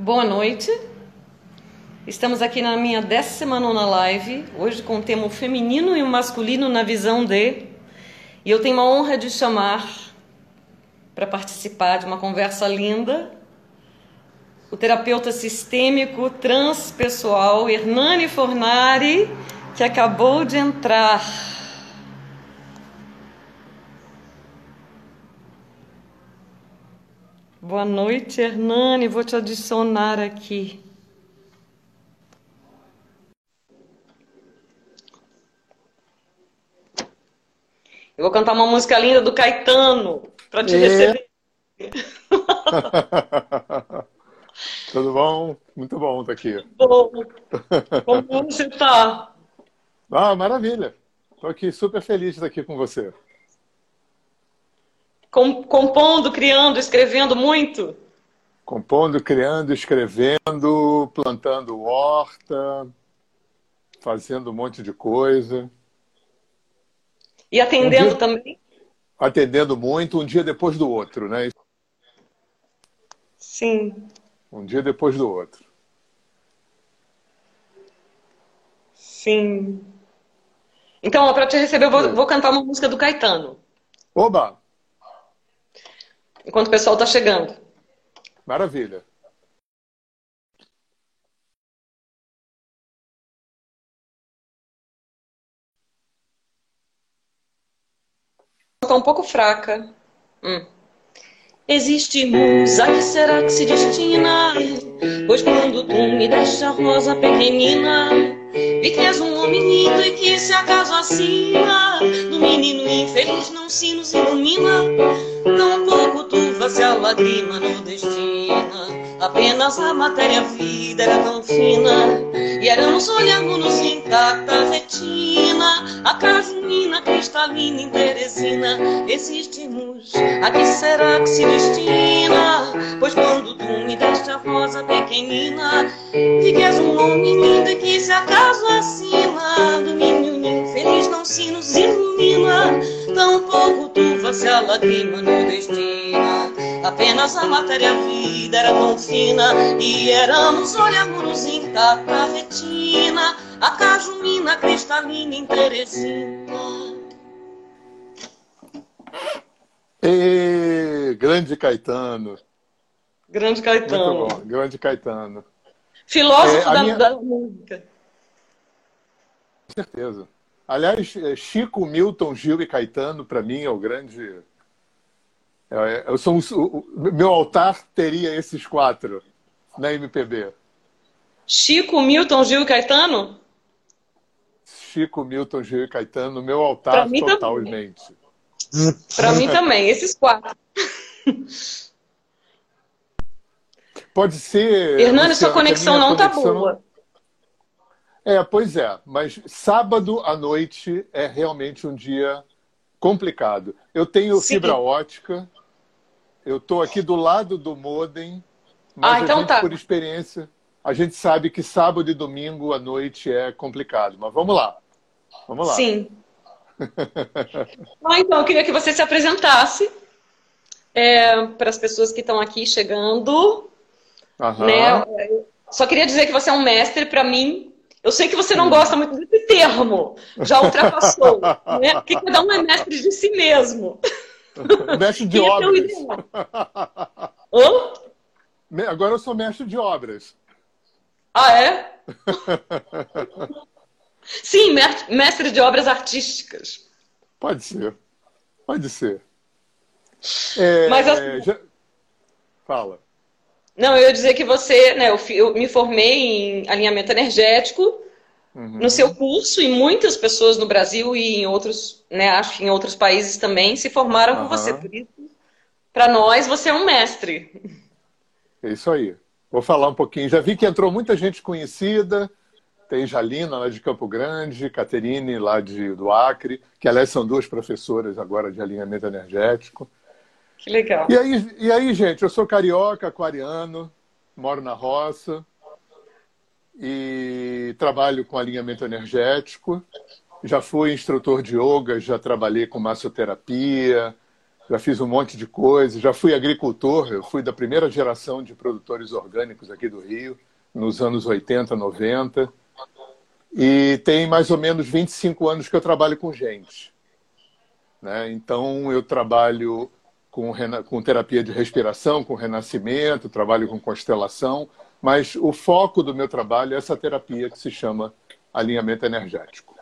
Boa noite. Estamos aqui na minha décima nona live, hoje com o tema o feminino e o masculino na visão de. E eu tenho a honra de chamar para participar de uma conversa linda o terapeuta sistêmico transpessoal Hernani Fornari, que acabou de entrar. Boa noite, Hernani. Vou te adicionar aqui. Eu vou cantar uma música linda do Caetano para te e... receber. Tudo bom? Muito bom estar aqui. Bom. Como você está? Ah, maravilha. Estou aqui super feliz de estar aqui com você. Compondo, criando, escrevendo muito? Compondo, criando, escrevendo, plantando horta, fazendo um monte de coisa. E atendendo um dia... também? Atendendo muito, um dia depois do outro, né? Sim. Um dia depois do outro. Sim. Então, para te receber, eu vou, vou, cantar uma música do Caetano. Oba! Enquanto o pessoal está chegando. Maravilha. Está um pouco fraca. Hum. Existe musa que será que se destina? Pois quando tu me deste a rosa pequenina, vi que és um homem lindo e que se acaso acima do menino infeliz não se nos ilumina. Tão pouco tu se a lágrima no destina. Apenas a matéria vida era tão fina. E éramos olhamos-nos intacta retina. A cajumina cristalina em Teresina. Existimos, a que será que se destina? Pois quando tu me deste a rosa pequenina Vi que és um homem lindo e que se acaso acima Do menino infeliz não se nos ilumina. Tão pouco tu se a lágrima no destina Apenas a matéria vida era tão fina E éramos olhamos intacta a retina A cajumina cristalina em Teresina e, grande Caetano. Grande Caetano. Muito bom, grande Caetano. Filósofo é, da, minha... da música. Com certeza. Aliás, é, Chico, Milton, Gil e Caetano, para mim, é o grande eu sou um, o meu altar teria esses quatro na MPB. Chico, Milton, Gil e Caetano? Chico, Milton, Gil e Caetano, meu altar totalmente. Para mim também, esses quatro. Pode ser. Hernani, sua conexão não está boa. É, pois é, mas sábado à noite é realmente um dia complicado. Eu tenho Sim. fibra ótica, eu estou aqui do lado do modem, mas ah, então gente, tá. por experiência, a gente sabe que sábado e domingo à noite é complicado. Mas vamos lá. Vamos lá. Sim. ah, então, eu queria que você se apresentasse é, para as pessoas que estão aqui chegando. Uhum. Né? Só queria dizer que você é um mestre para mim. Eu sei que você não gosta muito desse termo, já ultrapassou. né? Porque cada um é mestre de si mesmo. mestre de obras. Hã? Agora eu sou mestre de obras. Ah, é? Sim, mestre de obras artísticas. Pode ser. Pode ser. É, Mas assim, já... Fala. Não, eu ia dizer que você, né, eu, eu me formei em alinhamento energético uhum. no seu curso e muitas pessoas no Brasil e em outros, né, acho que em outros países também se formaram uhum. com você. Por isso, para nós, você é um mestre. É isso aí. Vou falar um pouquinho. Já vi que entrou muita gente conhecida. Tem Jalina, lá de Campo Grande, Caterine, lá de, do Acre, que aliás são duas professoras agora de alinhamento energético. Que legal. E aí, e aí, gente, eu sou carioca, aquariano, moro na roça, e trabalho com alinhamento energético. Já fui instrutor de yoga, já trabalhei com massoterapia, já fiz um monte de coisa, já fui agricultor, eu fui da primeira geração de produtores orgânicos aqui do Rio, nos anos 80, 90. E tem mais ou menos 25 anos que eu trabalho com gente. Né? Então, eu trabalho com, com terapia de respiração, com renascimento, trabalho com constelação, mas o foco do meu trabalho é essa terapia que se chama alinhamento energético.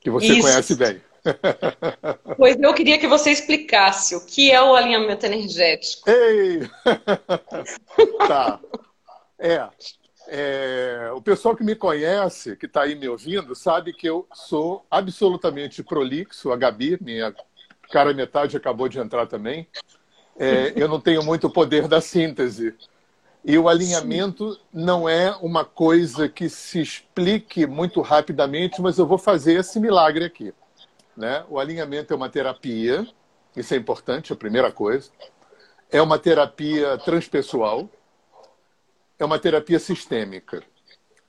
Que você Isso. conhece bem. Pois eu queria que você explicasse o que é o alinhamento energético. Ei! tá. É, é, o pessoal que me conhece, que está aí me ouvindo, sabe que eu sou absolutamente prolixo. A Gabi, minha cara metade, acabou de entrar também. É, eu não tenho muito poder da síntese. E o alinhamento Sim. não é uma coisa que se explique muito rapidamente, mas eu vou fazer esse milagre aqui. Né? O alinhamento é uma terapia, isso é importante, a primeira coisa. É uma terapia transpessoal, é uma terapia sistêmica.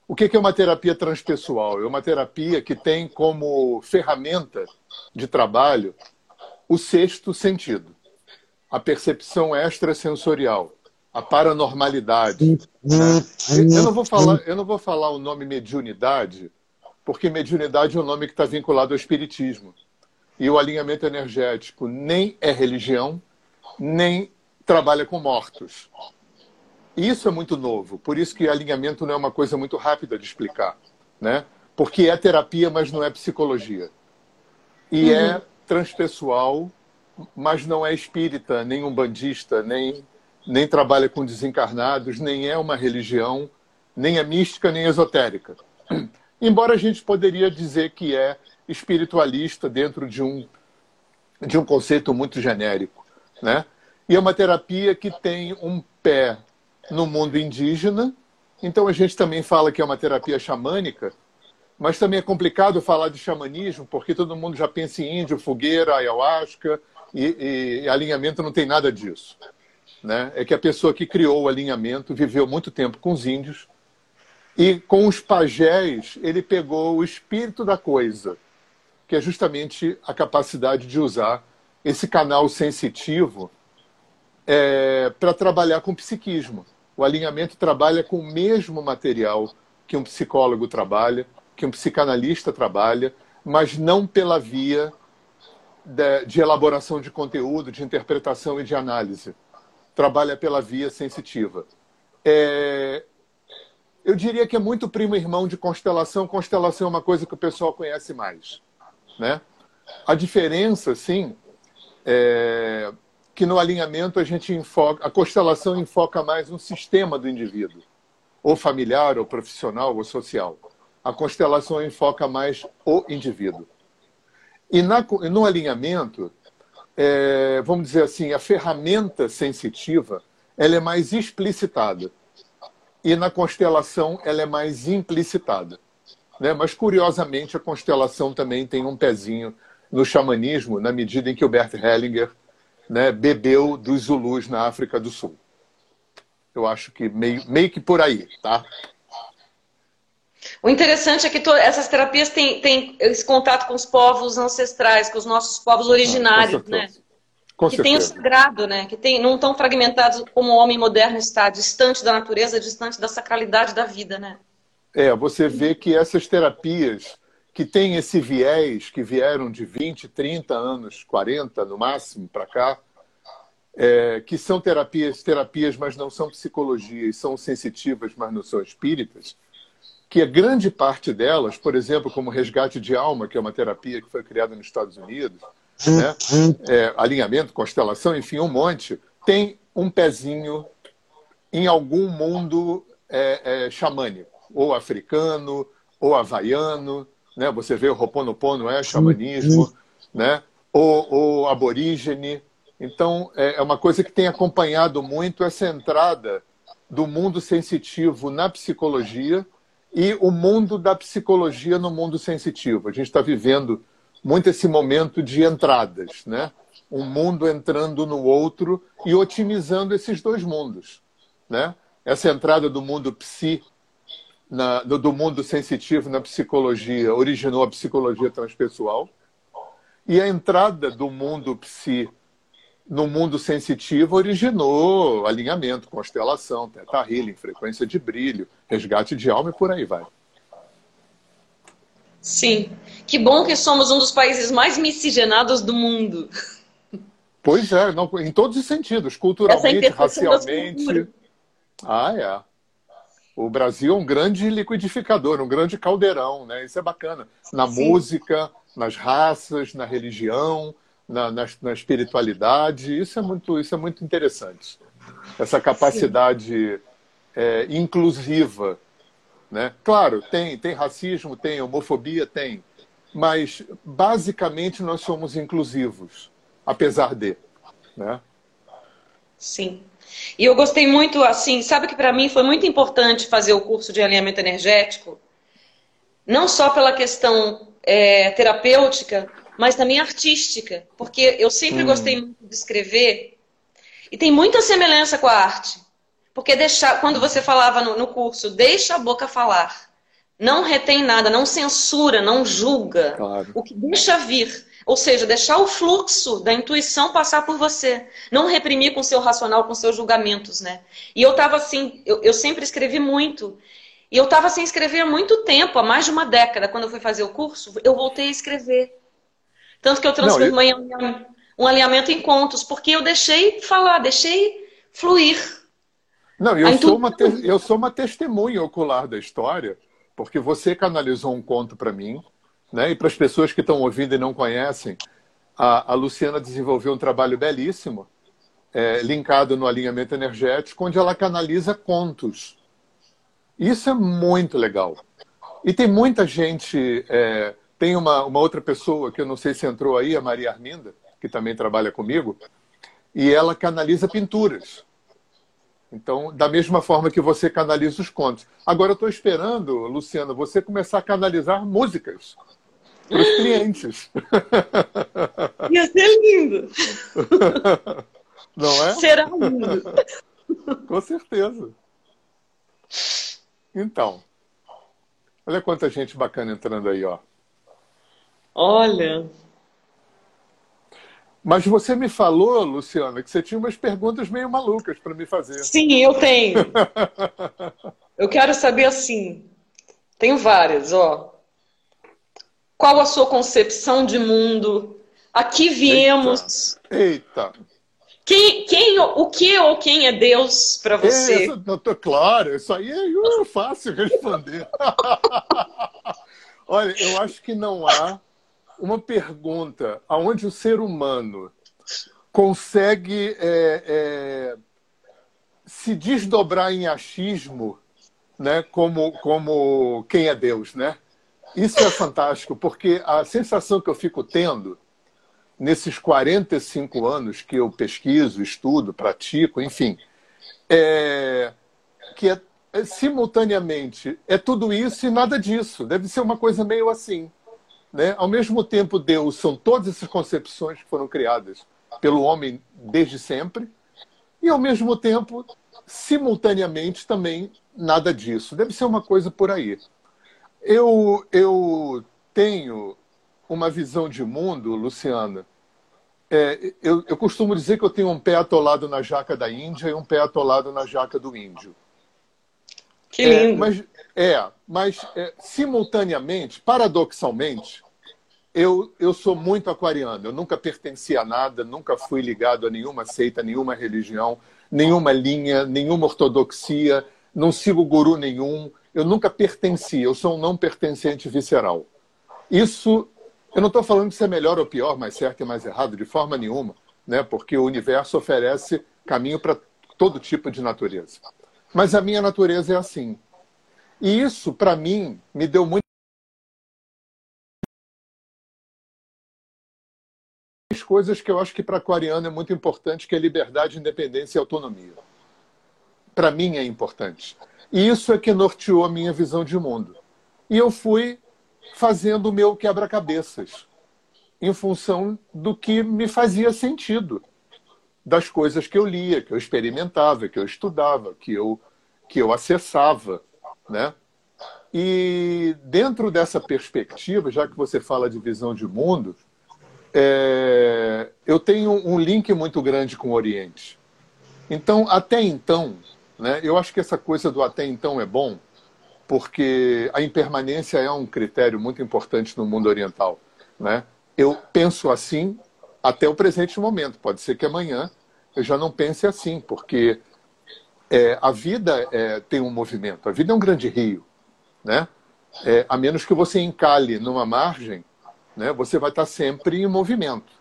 O que é uma terapia transpessoal? É uma terapia que tem como ferramenta de trabalho o sexto sentido, a percepção extrasensorial a paranormalidade. Eu, não vou falar, eu não vou falar o nome mediunidade, porque mediunidade é um nome que está vinculado ao espiritismo. E o alinhamento energético nem é religião, nem trabalha com mortos. Isso é muito novo, por isso que alinhamento não é uma coisa muito rápida de explicar, né? Porque é terapia, mas não é psicologia. E é uhum. é transpessoal, mas não é espírita, nem umbandista, nem nem trabalha com desencarnados, nem é uma religião, nem é mística, nem esotérica. Embora a gente poderia dizer que é espiritualista dentro de um, de um conceito muito genérico. Né? E é uma terapia que tem um pé no mundo indígena, então a gente também fala que é uma terapia xamânica, mas também é complicado falar de xamanismo, porque todo mundo já pensa em índio, fogueira, ayahuasca, e, e alinhamento não tem nada disso né, é que a pessoa que criou o alinhamento viveu muito tempo com os índios e com os pajés ele pegou o espírito da coisa, que é justamente a capacidade de usar esse canal sensitivo é, para trabalhar com psiquismo. O alinhamento trabalha com o mesmo material que um psicólogo trabalha, que um psicanalista trabalha, mas não pela via de, de elaboração de conteúdo, de interpretação e de análise trabalha pela via sensitiva. É... Eu diria que é muito primo irmão de constelação. Constelação é uma coisa que o pessoal conhece mais. Né? A diferença, sim, é que no alinhamento a gente enfoca, a constelação enfoca mais um sistema do indivíduo, ou familiar, ou profissional, ou social. A constelação enfoca mais o indivíduo. E na, no alinhamento, é, vamos dizer assim, a ferramenta sensitiva ela é mais explicitada. E na constelação ela é mais implicitada. Né? Mas, curiosamente, a constelação também tem um pezinho no xamanismo, na medida em que o Bert Hellinger né, bebeu dos Zulus na África do Sul. Eu acho que meio, meio que por aí, tá? O interessante é que essas terapias têm, têm, esse contato com os povos ancestrais, com os nossos povos originários, ah, né? Com que tem o sagrado, né? Que tem, não tão fragmentados como o homem moderno está, distante da natureza, distante da sacralidade da vida, né? É, você vê que essas terapias que têm esse viés, que vieram de 20, 30 anos, 40 no máximo para cá, é, que são terapias, terapias, mas não são psicologias, são sensitivas, mas não são espíritas, que a grande parte delas, por exemplo, como resgate de alma, que é uma terapia que foi criada nos Estados Unidos, né? É, alinhamento, constelação, enfim, um monte, tem um pezinho em algum mundo é, é, xamânico, ou africano, ou havaiano, né? Você vê o Ho'oponopono é xamanismo, né? Ou, ou aborígene. Então, é, é uma coisa que tem acompanhado muito essa entrada do mundo sensitivo na psicologia e o mundo da psicologia no mundo sensitivo. A gente está vivendo muito esse momento de entradas, né? Um mundo entrando no outro e otimizando esses dois mundos, né? Essa entrada do mundo psi, na, do mundo sensitivo na psicologia, originou a psicologia transpessoal. E a entrada do mundo psi no mundo sensitivo originou alinhamento, constelação, teta healing, frequência de brilho, resgate de alma e por aí vai. Sim. Que bom que somos um dos países mais miscigenados do mundo. Pois é, não, em todos os sentidos, culturalmente, racialmente. Ah, é. O Brasil é um grande liquidificador, um grande caldeirão, né? Isso é bacana. Na Sim. música, nas raças, na religião, na, na, na, espiritualidade. Isso é muito, isso é muito interessante. Essa capacidade é, inclusiva. Né? Claro, tem, tem racismo, tem homofobia, tem. Mas, basicamente, nós somos inclusivos, apesar de. Né? Sim. E eu gostei muito, assim, sabe que para mim foi muito importante fazer o curso de alinhamento energético, não só pela questão é, terapêutica, mas também artística, porque eu sempre hum. gostei muito de escrever e tem muita semelhança com a arte. Porque deixar, quando você falava no, no curso, deixa a boca falar. Não retém nada, não censura, não julga. Claro. O que deixa vir. Ou seja, deixar o fluxo da intuição passar por você. Não reprimir com seu racional, com seus julgamentos, né? E eu tava assim, eu, eu sempre escrevi muito. E eu estava sem escrever há muito tempo, há mais de uma década. Quando eu fui fazer o curso, eu voltei a escrever. Tanto que eu transformei Não, eu... um alinhamento em contos, porque eu deixei falar, deixei fluir. Não, eu, sou uma, te... eu sou uma testemunha ocular da história, porque você canalizou um conto para mim, né? e para as pessoas que estão ouvindo e não conhecem, a, a Luciana desenvolveu um trabalho belíssimo, é, linkado no alinhamento energético, onde ela canaliza contos. Isso é muito legal. E tem muita gente é, tem uma, uma outra pessoa que eu não sei se entrou aí, a Maria Arminda, que também trabalha comigo, e ela canaliza pinturas. Então, da mesma forma que você canaliza os contos. Agora, eu estou esperando, Luciana, você começar a canalizar músicas para os clientes. Ia ser lindo! Não é? Será lindo! Com certeza. Então, olha quanta gente bacana entrando aí, ó. Olha. Mas você me falou, Luciana, que você tinha umas perguntas meio malucas para me fazer. Sim, eu tenho. eu quero saber assim. Tenho várias, ó. Qual a sua concepção de mundo? Aqui viemos. Eita. Eita. Quem, quem, o que ou quem é Deus para você? É, não tô claro, isso aí é fácil responder. Olha, eu acho que não há uma pergunta aonde o ser humano consegue é, é, se desdobrar em achismo, né, como, como quem é Deus, né? Isso é fantástico, porque a sensação que eu fico tendo nesses 45 anos que eu pesquiso, estudo, pratico, enfim, é que é, é simultaneamente é tudo isso e nada disso. Deve ser uma coisa meio assim. Né? Ao mesmo tempo, Deus são todas essas concepções que foram criadas pelo homem desde sempre, e ao mesmo tempo, simultaneamente, também nada disso. Deve ser uma coisa por aí. Eu, eu tenho uma visão de mundo, Luciana. É, eu, eu costumo dizer que eu tenho um pé atolado na jaca da Índia e um pé atolado na jaca do índio. Que lindo! É, mas, é, mas é, simultaneamente, paradoxalmente, eu, eu sou muito aquariano. Eu nunca pertenci a nada, nunca fui ligado a nenhuma seita, nenhuma religião, nenhuma linha, nenhuma ortodoxia, não sigo guru nenhum. Eu nunca pertenci, eu sou um não pertencente visceral. Isso, eu não estou falando de ser melhor ou pior, mais certo e mais errado, de forma nenhuma, né? porque o universo oferece caminho para todo tipo de natureza. Mas a minha natureza é assim. E isso, para mim, me deu muito coisas que eu acho que para aquariano é muito importante, que é liberdade, independência e autonomia. Para mim é importante. E isso é que norteou a minha visão de mundo. E eu fui fazendo o meu quebra-cabeças em função do que me fazia sentido, das coisas que eu lia, que eu experimentava, que eu estudava, que eu, que eu acessava, né? E dentro dessa perspectiva, já que você fala de visão de mundo, é, eu tenho um link muito grande com o Oriente. Então, até então, né, eu acho que essa coisa do até então é bom, porque a impermanência é um critério muito importante no mundo oriental. Né? Eu penso assim até o presente momento. Pode ser que amanhã eu já não pense assim, porque é, a vida é, tem um movimento. A vida é um grande rio. Né? É, a menos que você encale numa margem, né, você vai estar sempre em movimento.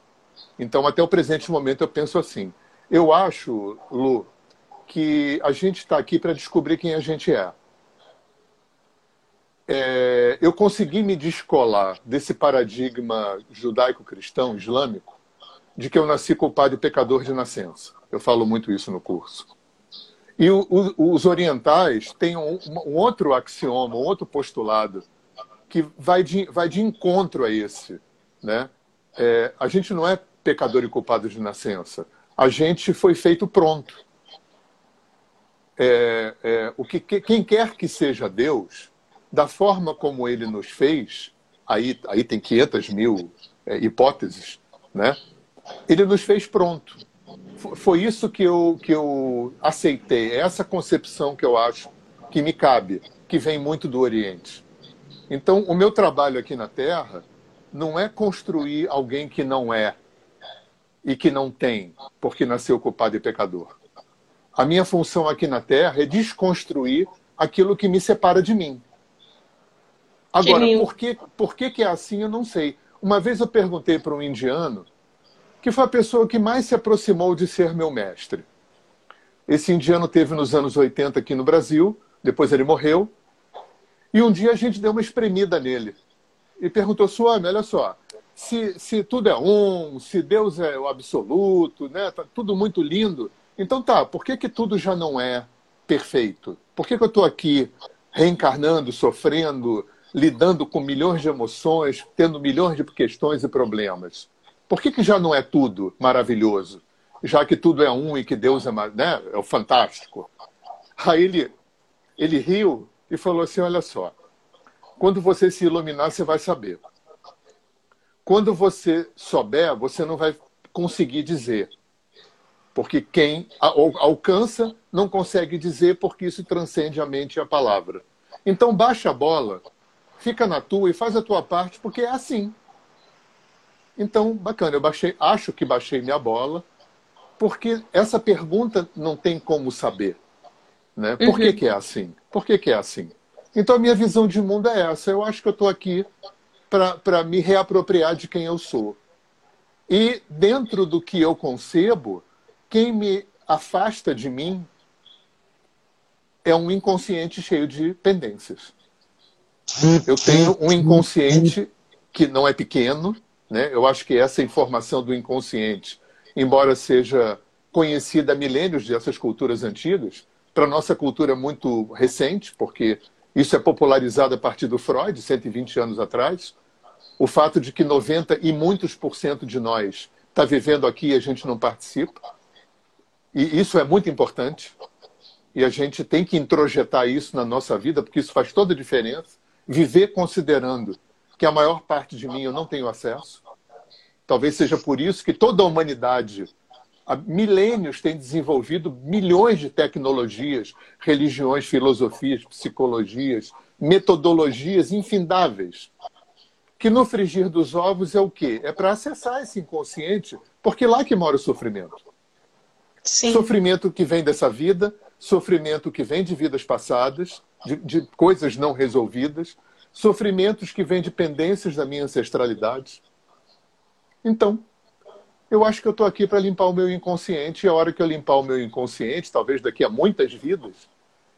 Então, até o presente momento, eu penso assim. Eu acho, Lu, que a gente está aqui para descobrir quem a gente é. é. Eu consegui me descolar desse paradigma judaico-cristão, islâmico, de que eu nasci culpado e pecador de nascença. Eu falo muito isso no curso. E o, o, os orientais têm um, um, outro axioma, um outro postulado, que vai de, vai de encontro a esse. Né? É, a gente não é pecador e culpado de nascença. A gente foi feito pronto. É, é, o que, quem quer que seja Deus, da forma como ele nos fez, aí, aí tem 500 mil é, hipóteses, né? ele nos fez pronto foi isso que eu, que eu aceitei, é essa concepção que eu acho que me cabe, que vem muito do Oriente. Então, o meu trabalho aqui na Terra não é construir alguém que não é e que não tem, porque nasceu culpado e pecador. A minha função aqui na Terra é desconstruir aquilo que me separa de mim. Agora, por que, por que, que é assim, eu não sei. Uma vez eu perguntei para um indiano que foi a pessoa que mais se aproximou de ser meu mestre. Esse indiano teve nos anos 80 aqui no Brasil, depois ele morreu, e um dia a gente deu uma espremida nele. E perguntou, Suami, olha só, se, se tudo é um, se Deus é o absoluto, né, tá tudo muito lindo, então tá, por que, que tudo já não é perfeito? Por que, que eu estou aqui reencarnando, sofrendo, lidando com milhões de emoções, tendo milhões de questões e problemas? Por que, que já não é tudo maravilhoso? Já que tudo é um e que Deus é, né, é o fantástico. Aí ele, ele riu e falou assim: olha só, quando você se iluminar, você vai saber. Quando você souber, você não vai conseguir dizer. Porque quem alcança não consegue dizer, porque isso transcende a mente e a palavra. Então baixa a bola, fica na tua e faz a tua parte, porque é assim. Então, bacana, eu baixei, acho que baixei minha bola, porque essa pergunta não tem como saber. Né? Por uhum. que, que é assim? Por que, que é assim? Então, a minha visão de mundo é essa. Eu acho que eu estou aqui para me reapropriar de quem eu sou. E, dentro do que eu concebo, quem me afasta de mim é um inconsciente cheio de pendências. Eu tenho um inconsciente que não é pequeno, né? Eu acho que essa informação do inconsciente, embora seja conhecida há milênios dessas culturas antigas, para a nossa cultura é muito recente, porque isso é popularizado a partir do Freud, 120 anos atrás. O fato de que 90 e muitos por cento de nós está vivendo aqui e a gente não participa. E isso é muito importante. E a gente tem que introjetar isso na nossa vida, porque isso faz toda a diferença. Viver considerando que a maior parte de mim eu não tenho acesso. Talvez seja por isso que toda a humanidade, há milênios, tem desenvolvido milhões de tecnologias, religiões, filosofias, psicologias, metodologias infindáveis. Que no frigir dos ovos é o quê? É para acessar esse inconsciente, porque lá que mora o sofrimento. Sim. Sofrimento que vem dessa vida, sofrimento que vem de vidas passadas, de, de coisas não resolvidas, sofrimentos que vêm de pendências da minha ancestralidade. Então, eu acho que eu estou aqui para limpar o meu inconsciente e a hora que eu limpar o meu inconsciente, talvez daqui a muitas vidas,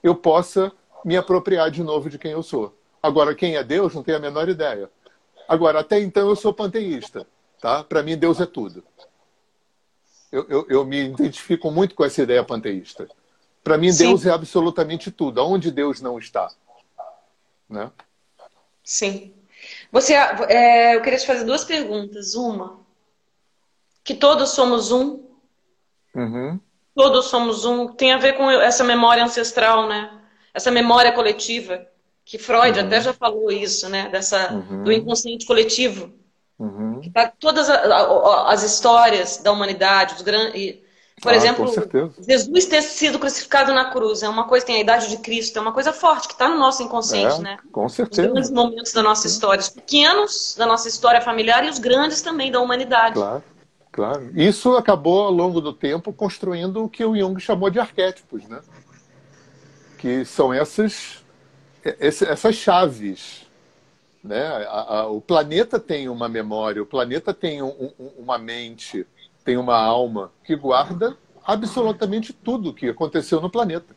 eu possa me apropriar de novo de quem eu sou. Agora, quem é Deus, não tenho a menor ideia. Agora, até então eu sou panteísta. Tá? Para mim, Deus é tudo. Eu, eu, eu, me identifico muito com essa ideia panteísta. Para mim, Sim. Deus é absolutamente tudo. Aonde Deus não está. Né? Sim. Você, é, eu queria te fazer duas perguntas. Uma, que todos somos um. Uhum. Todos somos um. Tem a ver com essa memória ancestral, né? Essa memória coletiva. Que Freud uhum. até já falou isso, né? Dessa, uhum. Do inconsciente coletivo. Uhum. Tá todas as histórias da humanidade, os grandes. Por ah, exemplo, Jesus ter sido crucificado na cruz é uma coisa, tem a idade de Cristo, é uma coisa forte que está no nosso inconsciente, é, né? Com certeza. Os grandes momentos da nossa história, os pequenos da nossa história familiar e os grandes também da humanidade. Claro, claro. Isso acabou ao longo do tempo construindo o que o Jung chamou de arquétipos, né? Que são essas, essas chaves. Né? A, a, o planeta tem uma memória, o planeta tem um, um, uma mente tem uma alma que guarda absolutamente tudo que aconteceu no planeta.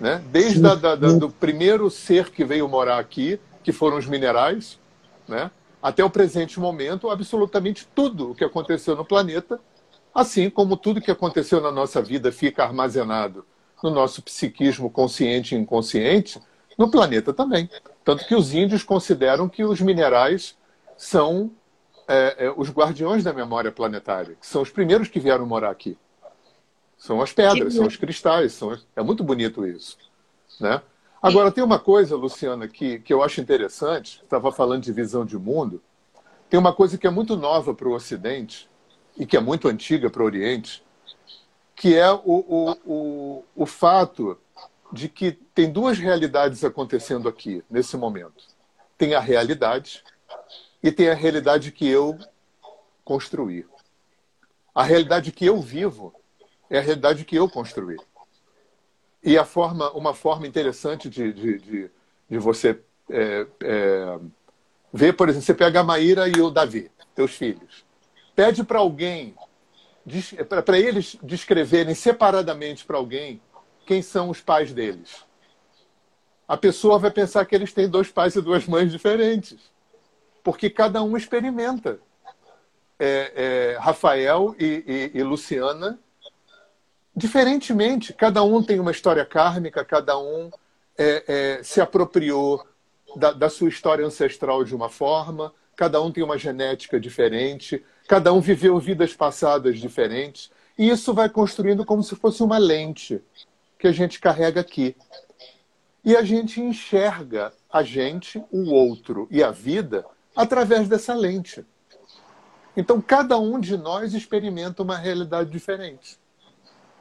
Né? Desde a, da, da, do primeiro ser que veio morar aqui, que foram os minerais, né? Até o presente momento, absolutamente tudo o que aconteceu no planeta, assim como tudo que aconteceu na nossa vida fica armazenado no nosso psiquismo consciente e inconsciente, no planeta também. Tanto que os índios consideram que os minerais são é, é, os guardiões da memória planetária, que são os primeiros que vieram morar aqui. São as pedras, são os cristais, são... é muito bonito isso. Né? Agora, tem uma coisa, Luciana, que, que eu acho interessante, estava falando de visão de mundo, tem uma coisa que é muito nova para o Ocidente e que é muito antiga para o Oriente, que é o, o, o, o fato de que tem duas realidades acontecendo aqui, nesse momento. Tem a realidade e tem a realidade que eu construí. A realidade que eu vivo é a realidade que eu construí. E a forma, uma forma interessante de, de, de, de você é, é, ver, por exemplo, você pega a Maíra e o Davi, teus filhos. Pede para alguém, para eles descreverem separadamente para alguém quem são os pais deles. A pessoa vai pensar que eles têm dois pais e duas mães diferentes porque cada um experimenta. É, é, Rafael e, e, e, Luciana, diferentemente, cada um tem uma história kármica, cada um é, é, se apropriou da, da sua história ancestral de uma forma, cada um tem uma genética diferente, cada um viveu vidas passadas diferentes, e isso vai construindo como se fosse uma lente que a gente carrega aqui. E a gente enxerga a gente, o outro e a vida através dessa lente. Então, cada um de nós experimenta uma realidade diferente.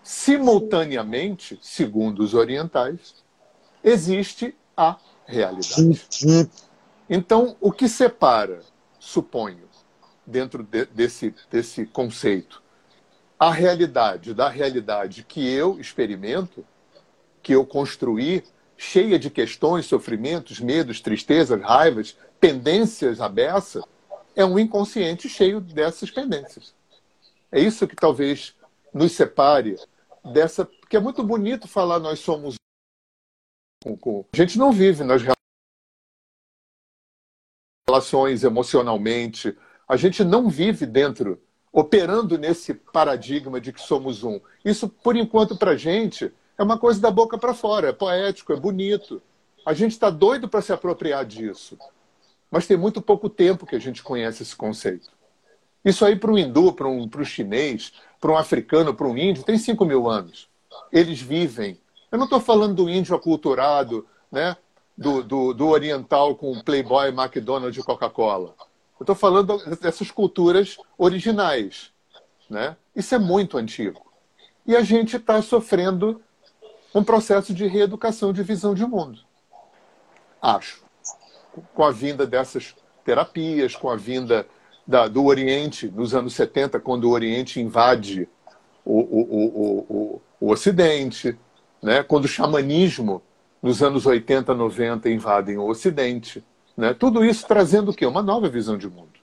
Simultaneamente, segundo os orientais, existe a realidade. Então, o que separa, suponho, dentro de, desse, desse conceito, a realidade da realidade que eu experimento, que eu construí, cheia de questões, sofrimentos, medos, tristezas, raivas, pendências abertas, é um inconsciente cheio dessas pendências. É isso que talvez nos separe dessa. Porque é muito bonito falar nós somos. A gente não vive nas relações emocionalmente. A gente não vive dentro, operando nesse paradigma de que somos um. Isso, por enquanto, para a gente, é uma coisa da boca para fora. É poético, é bonito. A gente está doido para se apropriar disso. Mas tem muito pouco tempo que a gente conhece esse conceito. Isso aí para um hindu, para um, um chinês, para um africano, para um índio, tem 5 mil anos. Eles vivem. Eu não estou falando do índio aculturado, né? do, do, do oriental com Playboy, McDonald's e Coca-Cola. Eu estou falando dessas culturas originais. Né? Isso é muito antigo. E a gente está sofrendo um processo de reeducação de visão de mundo. Acho com a vinda dessas terapias, com a vinda da, do Oriente, nos anos 70, quando o Oriente invade o, o, o, o, Ocidente, né? quando o xamanismo, nos anos 80, 90, invadem o Ocidente. Né? Tudo isso trazendo o quê? Uma nova visão de mundo.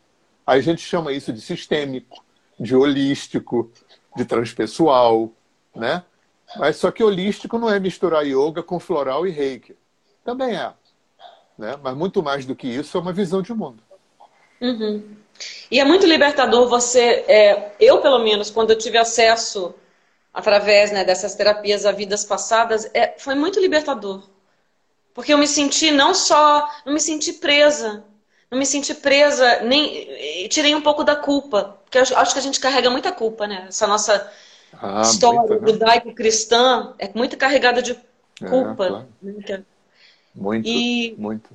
Aí a gente chama isso de sistêmico, de holístico, de transpessoal, né? Mas só que holístico não é misturar yoga com floral e reiki. Também é. Né? Mas muito mais do que isso, é uma visão de mundo. Uhum. E é muito libertador você, é, eu pelo menos, quando eu tive acesso através né, dessas terapias a vidas passadas, é, foi muito libertador. Porque eu me senti não só, não me senti presa, não me senti presa, nem tirei um pouco da culpa. Porque eu acho que a gente carrega muita culpa, né? Essa nossa ah, história né? judaico-cristã é muito carregada de é, culpa. É, claro. Muito, e, muito.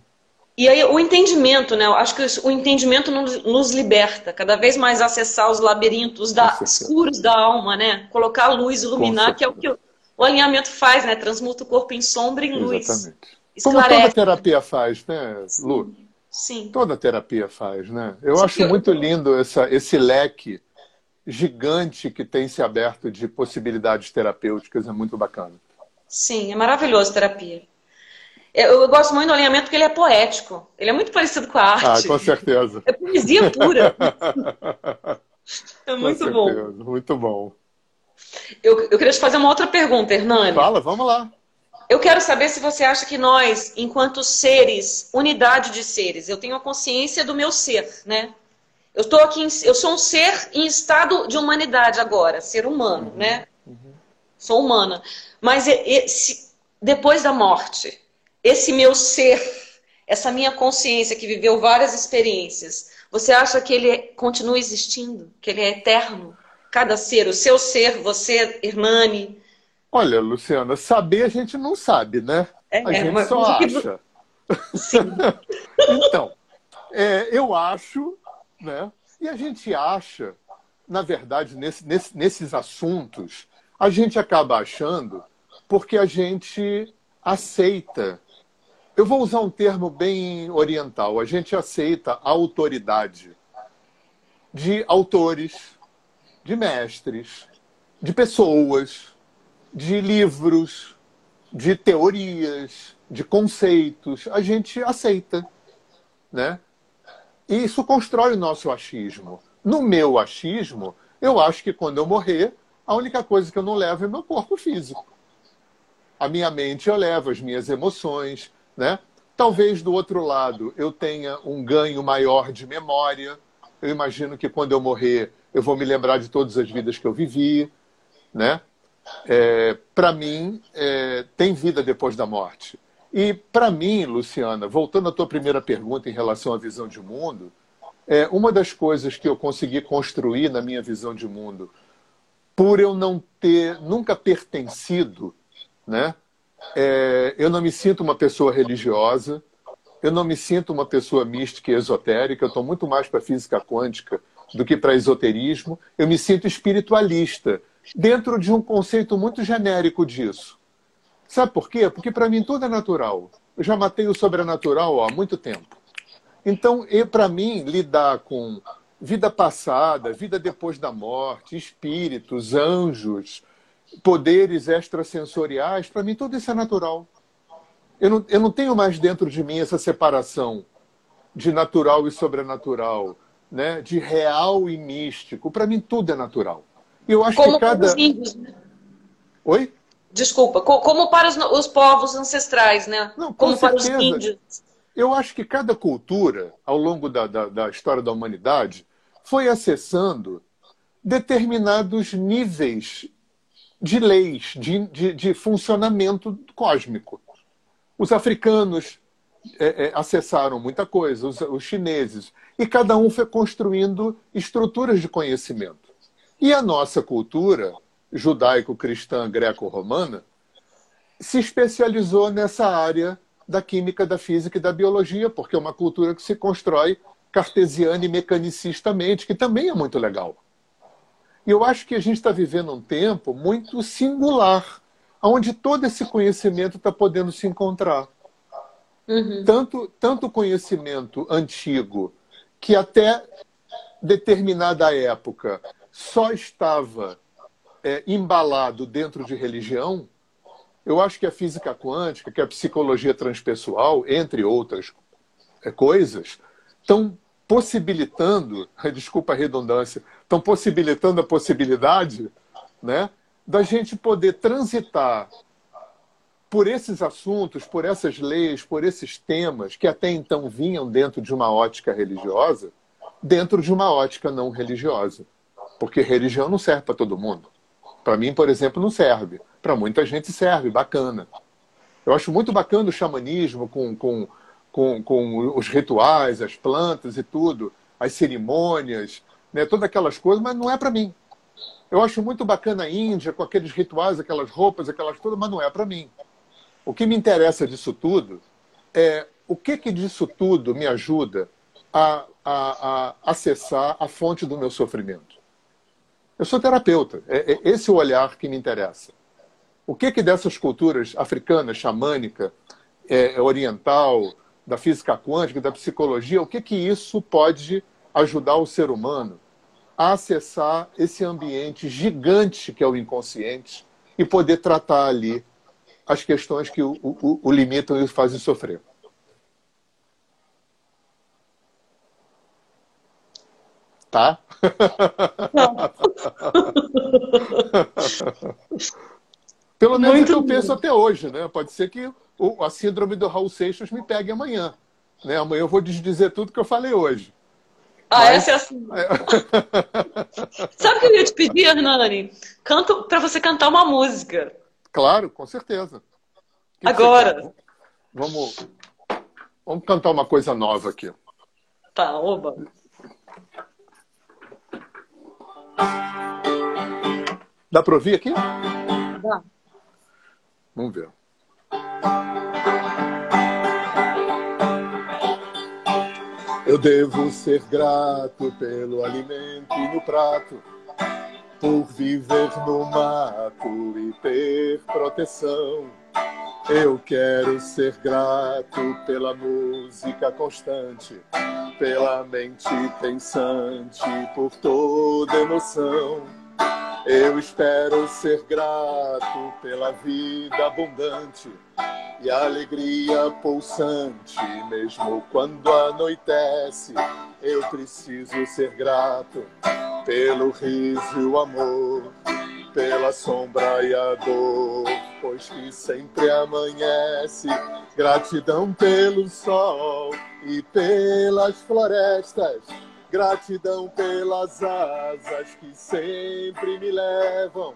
E aí o entendimento, né? Eu acho que o entendimento nos liberta, cada vez mais acessar os labirintos da, escuros da alma, né? Colocar a luz, iluminar, que é o que o alinhamento faz, né? Transmuta o corpo em sombra em luz. Exatamente. Como toda terapia faz, né, Lu? Sim. Toda terapia faz, né? Eu Sim. acho muito lindo essa, esse leque gigante que tem se aberto de possibilidades terapêuticas, é muito bacana. Sim, é maravilhoso terapia. Eu, eu, gosto muito do alinhamento porque ele é poético. Ele é muito parecido com a arte. Ah, com certeza. É poesia pura. é muito com bom. Muito bom. Eu, eu queria te fazer uma outra pergunta, Hernani. Fala, vamos lá. Eu quero saber se você acha que nós, enquanto seres, unidade de seres, eu tenho a consciência do meu ser, né? Eu estou aqui, eu sou um ser em estado de humanidade agora, ser humano, uhum, né? Uhum. Sou humana. Mas esse, depois da morte, esse meu ser, essa minha consciência que viveu várias experiências, você acha que ele continua existindo? Que ele é eterno? Cada ser, o seu ser, você, Hernani, Olha, Luciana, saber a gente não sabe, né? É, a gente só acha. Sim. então, é, eu acho, né? E a gente acha, na verdade, nesse, nesse, nesses assuntos, a gente acaba achando porque a gente aceita. Eu vou usar um termo bem oriental. A gente aceita a autoridade de autores, de mestres, de pessoas, de livros, de teorias, de conceitos, a gente aceita, né? E isso constrói o nosso achismo. No meu achismo, eu acho que quando eu morrer, a única coisa que eu não levo é meu corpo físico. A minha mente eu levo, as minhas emoções, né? Talvez do outro lado eu tenha um ganho maior de memória. Eu imagino que quando eu morrer, eu vou me lembrar de todas as vidas que eu vivi, né? é, para mim, é, tem vida depois da morte. E para mim, Luciana, voltando à tua primeira pergunta em relação à visão de mundo, é, uma das coisas que eu consegui construir na minha visão de mundo, por eu não ter nunca pertencido, né? É, eu não me sinto uma pessoa religiosa, eu não me sinto uma pessoa mística e esotérica, eu estou muito mais para física quântica do que para esoterismo. Eu me sinto espiritualista dentro de um conceito muito genérico disso. Sabe por quê? Porque para mim tudo é natural. Eu já matei o sobrenatural há muito tempo. Então, para mim, lidar com vida passada, vida depois da morte, espíritos, anjos, poderes extrasensoriais, para mim tudo isso é natural. Eu não, eu não tenho mais dentro de mim essa separação de natural e sobrenatural, né? de real e místico. Para mim tudo é natural. Eu acho como que cada... né? Oi? Desculpa, como para os, os povos ancestrais, né? Não, com como certeza. para os índios. Eu acho que cada cultura, ao longo da, da, da história da humanidade, foi acessando determinados níveis de leis, de, de, de funcionamento cósmico. Os africanos é, é, acessaram muita coisa, os, os chineses, e cada um foi construindo estruturas de conhecimento. E a nossa cultura judaico-cristã greco-romana se especializou nessa área da química, da física e da biologia, porque é uma cultura que se constrói cartesiana e mecanicistamente, que também é muito legal. E eu acho que a gente está vivendo um tempo muito singular, onde todo esse conhecimento está podendo se encontrar. Uhum. Tanto, tanto conhecimento antigo, que até determinada época só estava é, embalado dentro de religião, eu acho que a física quântica, que a psicologia transpessoal, entre outras é, coisas, estão possibilitando, desculpa a redundância, estão possibilitando a possibilidade né, da gente poder transitar por esses assuntos, por essas leis, por esses temas que até então vinham dentro de uma ótica religiosa, dentro de uma ótica não religiosa. Porque religião não serve para todo mundo. Para mim, por exemplo, não serve. Para muita gente serve, bacana. Eu acho muito bacana o xamanismo com, com, com, com os rituais, as plantas e tudo, as cerimônias, né, todas aquelas coisas, mas não é para mim. Eu acho muito bacana a Índia com aqueles rituais, aquelas roupas, aquelas coisas, mas não é para mim. O que me interessa disso tudo é o que, que disso tudo me ajuda a, a, a acessar a fonte do meu sofrimento? Eu sou terapeuta, é, é esse o olhar que me interessa. O que, que dessas culturas africanas, xamânica, é, oriental, da física quântica, da psicologia, o que, que isso pode ajudar o ser humano a acessar esse ambiente gigante que é o inconsciente e poder tratar ali as questões que o, o, o limitam e o fazem sofrer. Tá? Não. Pelo menos Muito é o que eu penso até hoje, né? Pode ser que a síndrome do Raul Seixas me pegue amanhã. Né? Amanhã eu vou dizer tudo que eu falei hoje. Ah, Mas... essa é assim. Sabe o que eu ia te pedir, Hernani? Canto para você cantar uma música. Claro, com certeza. Que Agora. Vamos, vamos cantar uma coisa nova aqui. Tá, oba. Dá para ouvir aqui? Dá. Vamos ver. Eu devo ser grato pelo alimento no prato, por viver no mato e ter proteção. Eu quero ser grato pela música constante, pela mente pensante, por toda emoção. Eu espero ser grato pela vida abundante e a alegria pulsante, mesmo quando anoitece. Eu preciso ser grato pelo riso e o amor, pela sombra e a dor, pois que sempre amanhece. Gratidão pelo sol e pelas florestas Gratidão pelas asas que sempre me levam,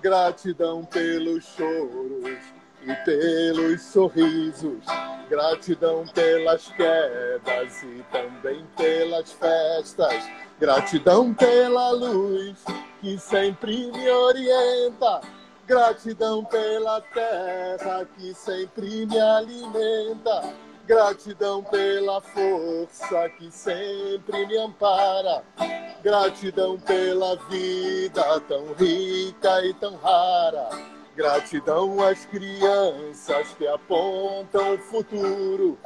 gratidão pelos choros e pelos sorrisos, gratidão pelas quedas e também pelas festas, gratidão pela luz que sempre me orienta, gratidão pela terra que sempre me alimenta Gratidão pela força que sempre me ampara. Gratidão pela vida tão rica e tão rara. Gratidão às crianças que apontam o futuro.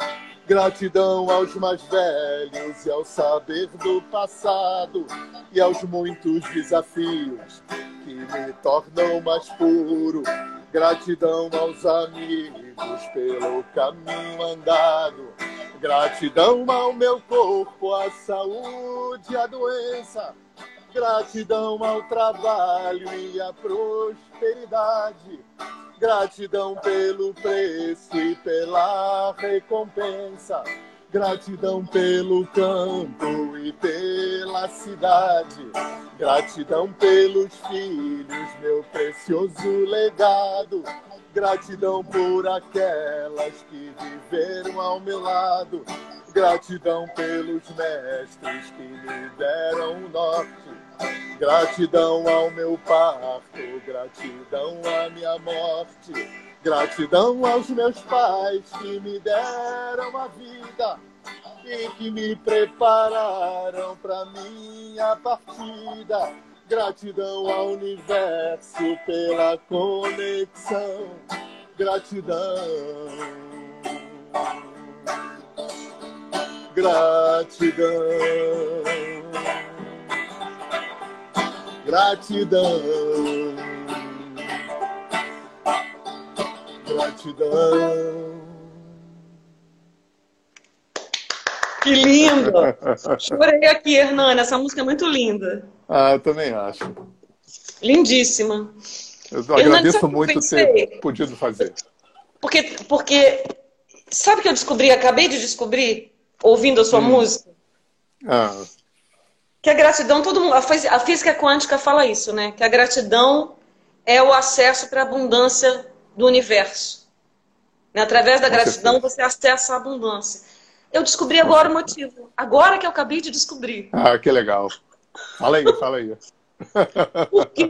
Gratidão aos mais velhos e ao saber do passado e aos muitos desafios que me tornam mais puro. Gratidão aos amigos pelo caminho andado. Gratidão ao meu corpo, à saúde, à doença. Gratidão ao trabalho e à prosperidade. Gratidão pelo preço e pela recompensa. Gratidão pelo campo e pela cidade. Gratidão pelos filhos, meu precioso legado. Gratidão por aquelas que viveram ao meu lado. Gratidão pelos mestres que me deram o norte. Gratidão ao meu parto, gratidão à minha morte. Gratidão aos meus pais que me deram a vida e que me prepararam para minha partida. Gratidão ao universo pela conexão. Gratidão. Gratidão. Gratidão. Gratidão. Que lindo! Chorei aqui, Hernani. Essa música é muito linda. Ah, eu também acho. Lindíssima. Eu agradeço muito ter podido fazer. Porque, porque sabe o que eu descobri? Acabei de descobrir, ouvindo a sua hum. música. Ah. Que a gratidão, todo mundo. A física quântica fala isso, né? Que a gratidão é o acesso para a abundância do universo. Né? Através da gratidão você acessa a abundância. Eu descobri agora o motivo. Agora que eu acabei de descobrir. Ah, que legal. Fala aí, fala aí. Por quê?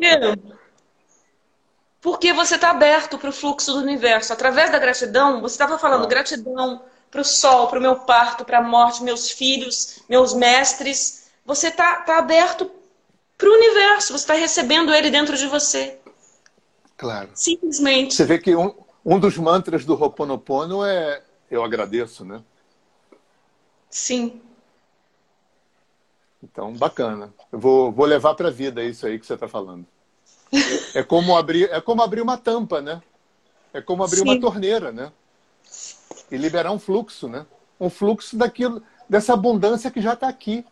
Porque você está aberto para o fluxo do universo. Através da gratidão, você estava falando ah. gratidão para o sol, para o meu parto, para a morte, meus filhos, meus mestres. Você está tá aberto para o universo, você está recebendo ele dentro de você. Claro. Simplesmente. Você vê que um, um dos mantras do Ho'oponopono é eu agradeço, né? Sim. Então, bacana. Eu vou, vou levar para a vida isso aí que você está falando. É como abrir, é como abrir uma tampa, né? É como abrir Sim. uma torneira, né? E liberar um fluxo, né? Um fluxo daquilo, dessa abundância que já está aqui.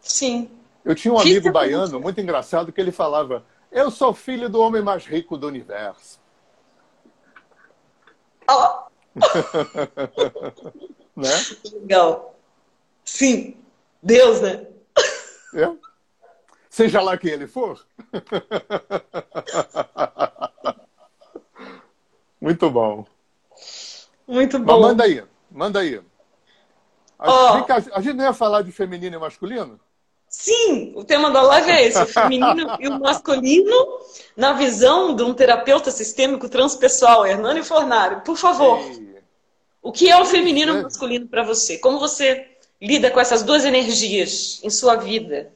Sim. Eu tinha um amigo baiano muito engraçado que ele falava: Eu sou filho do homem mais rico do universo. Oh. né? Legal. Sim. Deus, né? É? Seja lá quem ele for. Muito bom. Muito bom. Mas manda aí, manda aí. A, oh. a gente não ia falar de feminino e masculino? Sim, o tema da live é esse, o feminino e o masculino na visão de um terapeuta sistêmico transpessoal, Hernani Fornari. Por favor, Ei. o que é o feminino e o masculino para você? Como você lida com essas duas energias em sua vida?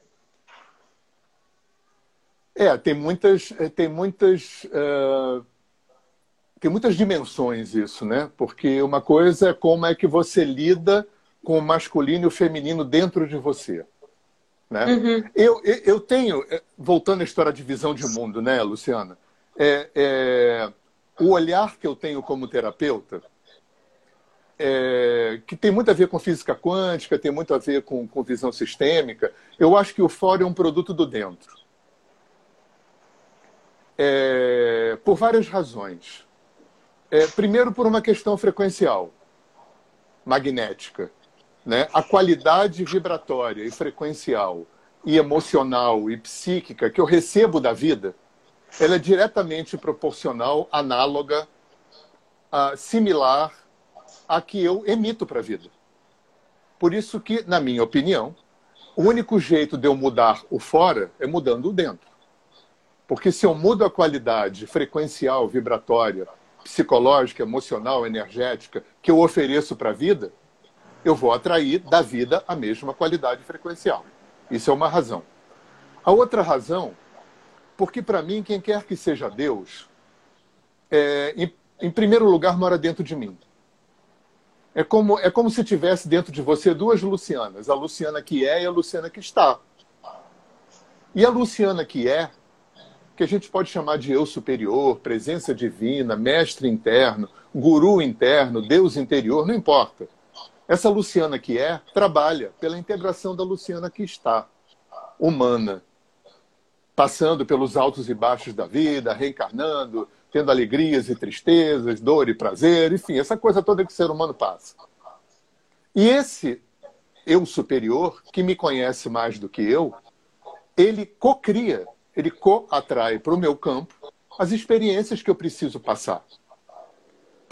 É, tem muitas, é, tem muitas, uh, tem muitas dimensões isso, né? Porque uma coisa é como é que você lida com o masculino e o feminino dentro de você. Né? Uhum. Eu, eu tenho, é, voltando à história de visão de mundo, né, Luciana? É, é, o olhar que eu tenho como terapeuta, é, que tem muito a ver com física quântica, tem muito a ver com, com visão sistêmica, eu acho que o fora é um produto do dentro. É, por várias razões. É, primeiro, por uma questão frequencial, magnética. Né? A qualidade vibratória e frequencial e emocional e psíquica que eu recebo da vida, ela é diretamente proporcional, análoga, uh, similar à que eu emito para a vida. Por isso que, na minha opinião, o único jeito de eu mudar o fora é mudando o dentro. Porque se eu mudo a qualidade frequencial, vibratória, psicológica, emocional, energética que eu ofereço para a vida, eu vou atrair da vida a mesma qualidade frequencial. Isso é uma razão. A outra razão, porque para mim, quem quer que seja Deus, é, em, em, primeiro lugar, mora dentro de mim. É como, é como se tivesse dentro de você duas Lucianas, a Luciana que é e a Luciana que está. E a Luciana que é, que a gente pode chamar de eu superior, presença divina, mestre interno, guru interno, Deus interior, não importa. Essa Luciana que é, trabalha pela integração da Luciana que está, humana, passando pelos altos e baixos da vida, reencarnando, tendo alegrias e tristezas, dor e prazer, enfim, essa coisa toda que o ser humano passa. E esse eu superior, que me conhece mais do que eu, ele cocria, ele co-atrai para o meu campo as experiências que eu preciso passar.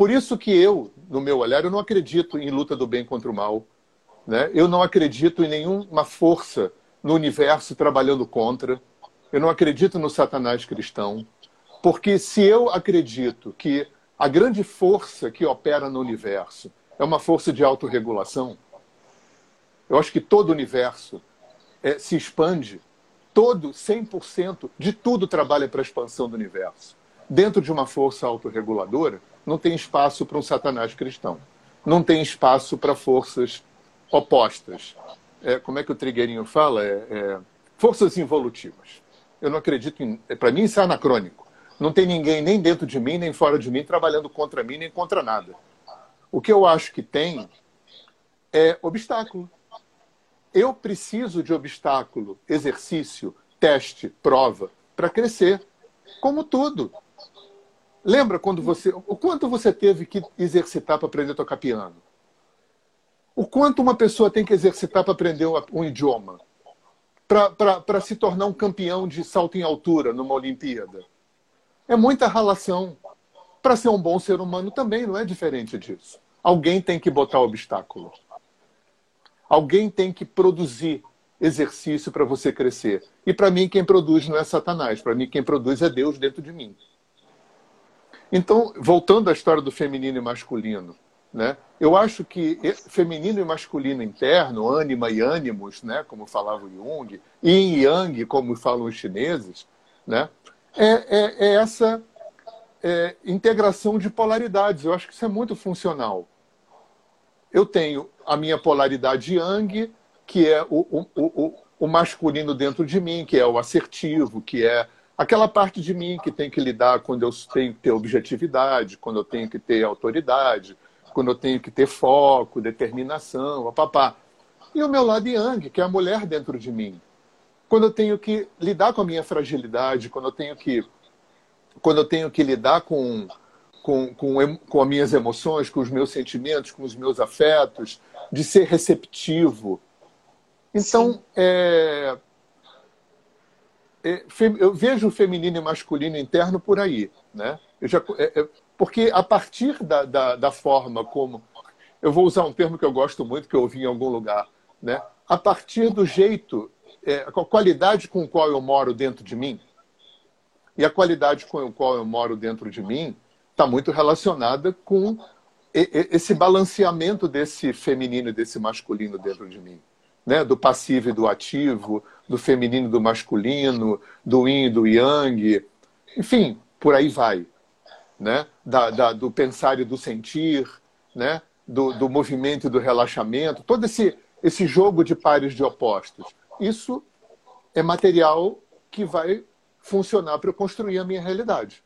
Por isso que eu, no meu olhar, eu não acredito em luta do bem contra o mal. Né? Eu não acredito em nenhuma força no universo trabalhando contra. Eu não acredito no satanás cristão. Porque se eu acredito que a grande força que opera no universo é uma força de autorregulação, eu acho que todo o universo é, se expande, todo, 100% de tudo trabalha para a expansão do universo. Dentro de uma força autorreguladora, não tem espaço para um satanás cristão. Não tem espaço para forças opostas. É, como é que o Trigueirinho fala? É, é, forças involutivas. Eu não acredito em. Para mim, isso é anacrônico. Não tem ninguém nem dentro de mim, nem fora de mim, trabalhando contra mim, nem contra nada. O que eu acho que tem é obstáculo. Eu preciso de obstáculo, exercício, teste, prova, para crescer. Como tudo. Lembra quando você. O quanto você teve que exercitar para aprender a tocar piano? O quanto uma pessoa tem que exercitar para aprender um idioma? Para se tornar um campeão de salto em altura numa Olimpíada? É muita ralação. Para ser um bom ser humano também não é diferente disso. Alguém tem que botar obstáculo. Alguém tem que produzir exercício para você crescer. E para mim, quem produz não é Satanás. Para mim, quem produz é Deus dentro de mim. Então, voltando à história do feminino e masculino, Né? Eu acho que feminino e masculino interno, ânima e ânimos, né, como falava o Jung, yin e yang, como falam os chineses, né, é, é, é essa é, integração de polaridades. Eu acho que isso é muito funcional. Eu tenho a minha polaridade yang, que é o, o, o, o masculino dentro de mim, que é o assertivo, que é aquela parte de mim que tem que lidar quando eu tenho que ter objetividade, quando eu tenho que ter autoridade, quando eu tenho que ter foco, determinação, papá. E o meu lado yang, que é a mulher dentro de mim. Quando eu tenho que lidar com a minha fragilidade, quando eu tenho que, quando eu tenho que lidar com, com, com, com as minhas emoções, com os meus sentimentos, com os meus afetos, de ser receptivo. Então, é, é, eu vejo o feminino e masculino interno por aí. Né? Eu já, é, é porque a partir da, da, da, forma como. Eu vou usar um termo que eu gosto muito, que eu ouvi em algum lugar. Né? A partir do jeito, é, a qualidade com a qual eu moro dentro de mim, e a qualidade com a qual eu moro dentro de mim está muito relacionada com esse balanceamento desse feminino e desse masculino dentro de mim. Né? Do passivo e do ativo, do feminino e do masculino, do yin e do yang. Enfim, por aí vai né? Da, da, do pensar e do sentir, né? do, do movimento e do relaxamento, todo esse, esse jogo de pares de opostos. Isso é material que vai funcionar para eu construir a minha realidade.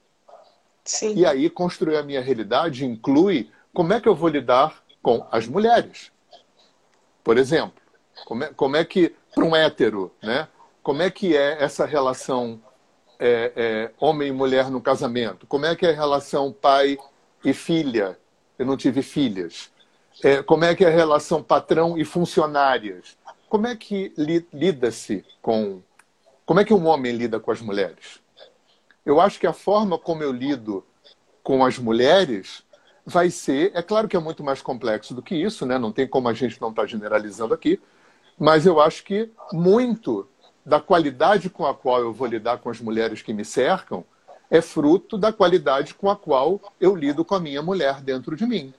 Sim. E aí, construir a minha realidade inclui como é que eu vou lidar com as mulheres. Por exemplo, como é, como é que, para um hétero, né? como é que é essa relação é, é, homem e mulher no casamento? Como é que é a relação pai e filha? Eu não tive filhas. É, como é que é a relação patrão e funcionárias? Como é que li, lida-se com... Como é que um homem lida com as mulheres? Eu acho que a forma como eu lido com as mulheres vai ser... É claro que é muito mais complexo do que isso, né? não tem como a gente não estar tá generalizando aqui, mas eu acho que muito da qualidade com a qual eu vou lidar com as mulheres que me cercam é fruto da qualidade com a qual eu lido com a minha mulher dentro de mim,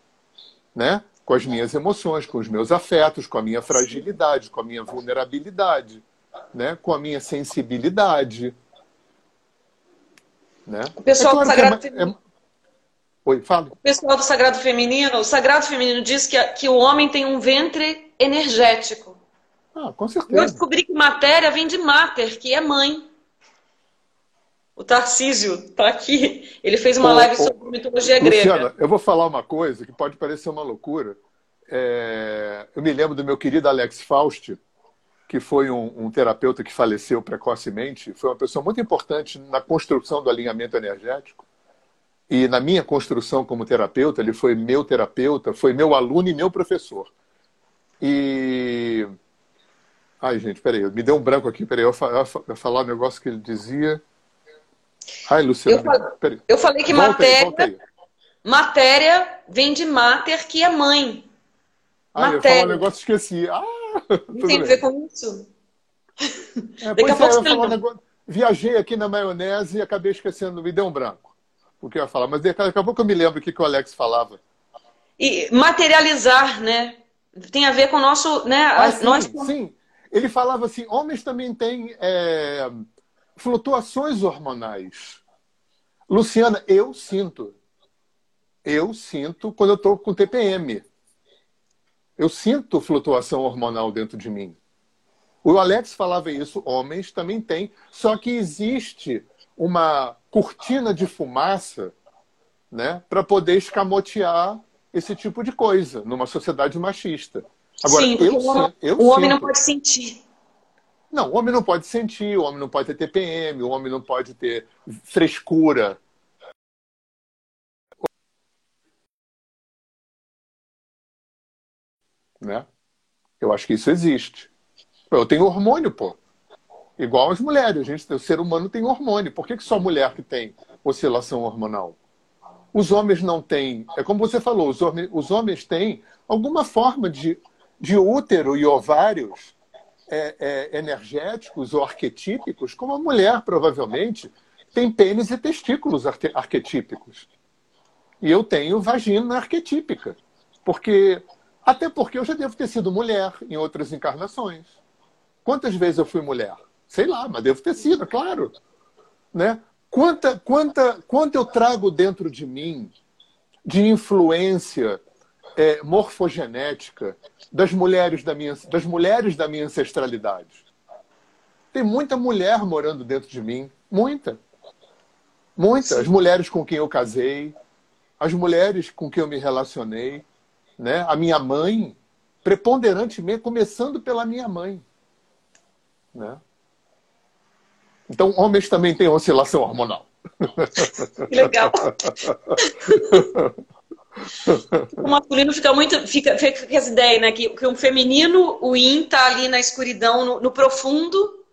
né? Com as minhas emoções, com os meus afetos, com a minha fragilidade, com a minha vulnerabilidade, né? Com a minha sensibilidade, né? O pessoal é claro do Sagrado é, Feminino. É... Oi, fala. O pessoal do Sagrado Feminino, o Sagrado Feminino diz que, que o homem tem um ventre energético. Ah, com certeza. Eu descobri que matéria vem de mater, que é mãe. O Tarcísio está aqui. Ele fez uma live sobre mitologia grega. Luciana, eu vou falar uma coisa que pode parecer uma loucura. É... Eu me lembro do meu querido Alex Faust, que foi um, um, terapeuta que faleceu precocemente. Foi uma pessoa muito importante na construção do alinhamento energético. E na minha construção como terapeuta, ele foi meu terapeuta, foi meu aluno e meu professor. E Ai, gente, peraí, me deu um branco aqui, peraí, eu ia falar um negócio que ele dizia. Ai, Luciano, eu, eu falei que volta matéria, aí, matéria vem de mater, que é mãe. Ah, matéria. eu falar um negócio esqueci. Ah, Não tem a ver com isso. É, Daqui a é, pouco eu negócio... Viajei aqui na maionese e acabei esquecendo, me deu um branco. O que eu ia falar, mas daqui a pouco eu me lembro o que, que o Alex falava. E materializar, né? Tem a ver com o nosso. Né, ah, sim, nós... sim. Ele falava assim: homens também têm é, flutuações hormonais. Luciana, eu sinto. Eu sinto quando eu estou com TPM. Eu sinto flutuação hormonal dentro de mim. O Alex falava isso, homens também têm, só que existe uma cortina de fumaça né, para poder escamotear esse tipo de coisa numa sociedade machista. Agora, Sim, eu, o, eu o homem não pode sentir. Não, o homem não pode sentir, o homem não pode ter TPM, o homem não pode ter frescura. Né? Eu acho que isso existe. Eu tenho hormônio, pô. Igual as mulheres. A gente, o ser humano tem hormônio. Por que, que só mulher que tem oscilação hormonal? Os homens não têm. É como você falou, os homens, os homens têm alguma forma de de útero e ovários é, é, energéticos ou arquetípicos, como a mulher provavelmente tem pênis e testículos arquetípicos. E eu tenho vagina arquetípica. Porque, até porque eu já devo ter sido mulher em outras encarnações. Quantas vezes eu fui mulher? Sei lá, mas devo ter sido, claro. Né? Quanta, quanta, quanto eu trago dentro de mim de influência é, morfogenética das mulheres da minha, das mulheres da minha ancestralidade. Tem muita mulher morando dentro de mim, muita. Muita. As mulheres com quem eu casei, as mulheres com quem eu me relacionei, né? A minha mãe, preponderantemente, começando pela minha mãe, né? Então, homens também têm oscilação hormonal. Que legal. O masculino fica muito. Fica, fica essa ideia, né? Que, que o feminino, o yin, tá ali na escuridão, no, no profundo,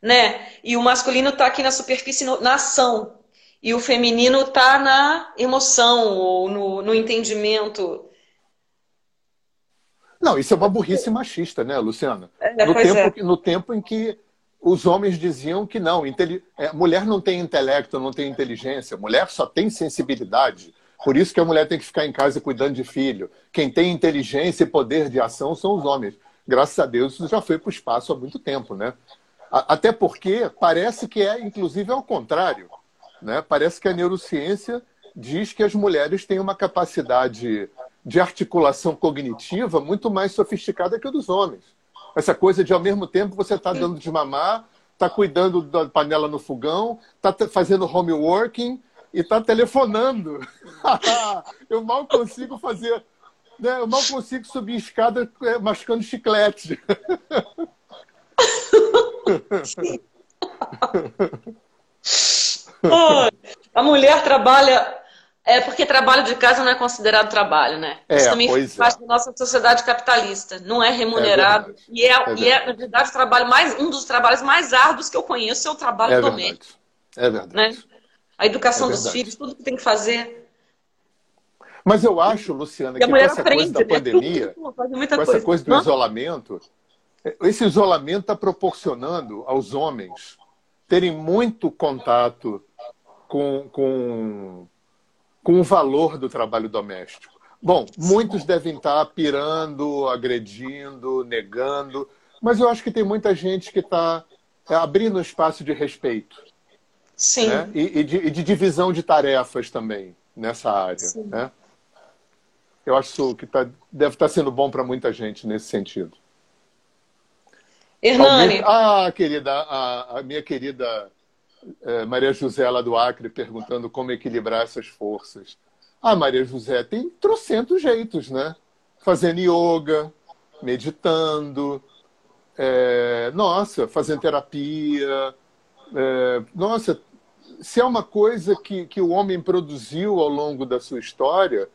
né? E o masculino tá aqui na superfície, no, na ação. E o feminino tá na emoção, ou no, no entendimento. Não, isso é uma burrice machista, né, Luciana? É, no, tempo, é. no tempo em que os homens diziam que não, é, mulher não tem intelecto, não tem inteligência, mulher só tem sensibilidade. Por isso que a mulher tem que ficar em casa cuidando de filho. Quem tem inteligência e poder de ação são os homens. Graças a Deus isso já foi para o espaço há muito tempo, né? Até porque parece que é, inclusive, ao contrário. Né? Parece que a neurociência diz que as mulheres têm uma capacidade de articulação cognitiva muito mais sofisticada que a dos homens. Essa coisa de, ao mesmo tempo, você está dando de mamar, está cuidando da panela no fogão, está fazendo homeworking, e está telefonando. eu mal consigo fazer. Né? Eu mal consigo subir escada é, mascando chiclete. a mulher trabalha. É porque trabalho de casa não é considerado trabalho, né? É, Isso também faz parte é. da nossa sociedade capitalista. Não é remunerado. É e, é, é e é, na verdade, o trabalho mais, um dos trabalhos mais árduos que eu conheço é o trabalho é doméstico. É verdade. Né? A educação é dos filhos, tudo que tem que fazer. Mas eu acho, Luciana, que com essa aprende, coisa da né? pandemia, com essa coisa do isolamento, esse isolamento está proporcionando aos homens terem muito contato com, com, com o valor do trabalho doméstico. Bom, muitos devem estar tá pirando, agredindo, negando, mas eu acho que tem muita gente que está é, abrindo um espaço de respeito. Sim. Né? E, e, de, e, de, divisão de tarefas também nessa área. Sim. Né? Eu acho que tá, deve estar tá sendo bom para muita gente nesse sentido. Hernani. Alguém... Ah, querida, a, a minha querida é, Maria José lá do Acre perguntando como equilibrar essas forças. Ah, Maria José, tem trocentos jeitos, né? Fazendo yoga, meditando, é, nossa, fazendo terapia, é, nossa, se é uma coisa que, que o homem produziu ao longo da sua história,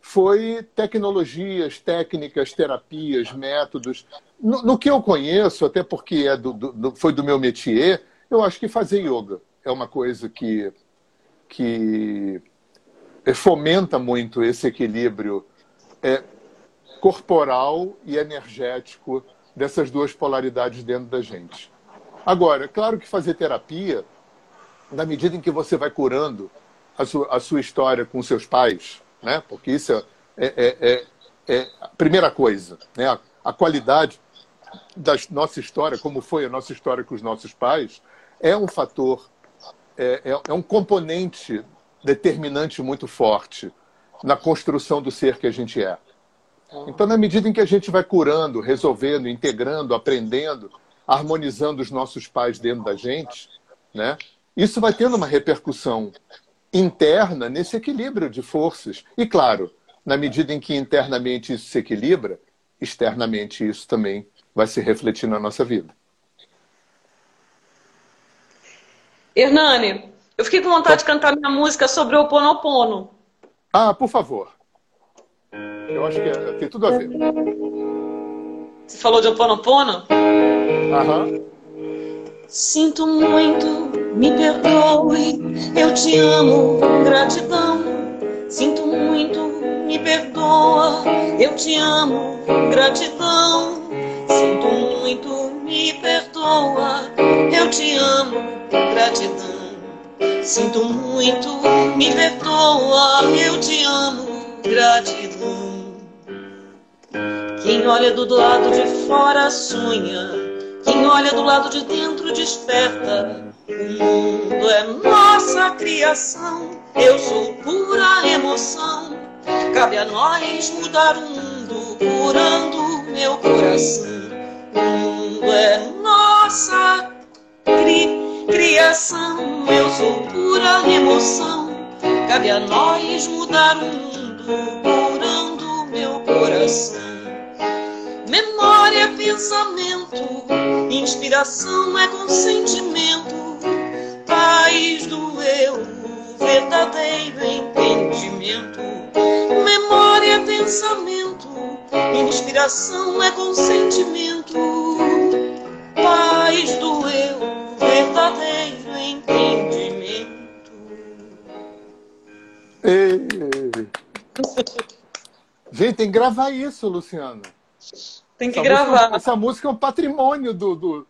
foi tecnologias, técnicas, terapias, métodos. No, no que eu conheço, até porque é do, do, foi do meu métier, eu acho que fazer yoga é uma coisa que, que fomenta muito esse equilíbrio é, corporal e energético dessas duas polaridades dentro da gente. Agora, é claro que fazer terapia, na medida em que você vai curando a sua, a sua história com seus pais, né? porque isso é, é, é, é a primeira coisa, né? a, a qualidade da nossa história, como foi a nossa história com os nossos pais, é um fator, é, é, é um componente determinante muito forte na construção do ser que a gente é. Então, na medida em que a gente vai curando, resolvendo, integrando, aprendendo, harmonizando os nossos pais dentro da gente, né? Isso vai tendo uma repercussão interna nesse equilíbrio de forças. E claro, na medida em que internamente isso se equilibra, externamente isso também vai se refletir na nossa vida. Hernani, eu fiquei com vontade de cantar minha música sobre o Ponopono. Ah, por favor. Eu acho que é, tem tudo a ver. Você falou de Oponopono? Aham. Sinto muito, me perdoe, eu te amo, gratidão. Sinto muito, me perdoa, eu te amo, gratidão. Sinto muito, me perdoa, eu te amo, gratidão. Sinto muito, me perdoa, eu te amo, gratidão. Quem olha do lado de fora sonha, quem olha do lado de dentro desperta. O mundo é nossa criação, eu sou pura emoção. Cabe a nós mudar o mundo, curando meu coração. O mundo é nossa cri criação, eu sou pura emoção. Cabe a nós mudar o mundo, curando meu coração. Memória é pensamento, inspiração é consentimento, paz do eu, verdadeiro entendimento. Memória é pensamento, inspiração é consentimento, paz do eu, verdadeiro entendimento. Ei. Gente, tem que gravar isso, Luciana. Tem que essa gravar. Música, essa música é um patrimônio do, do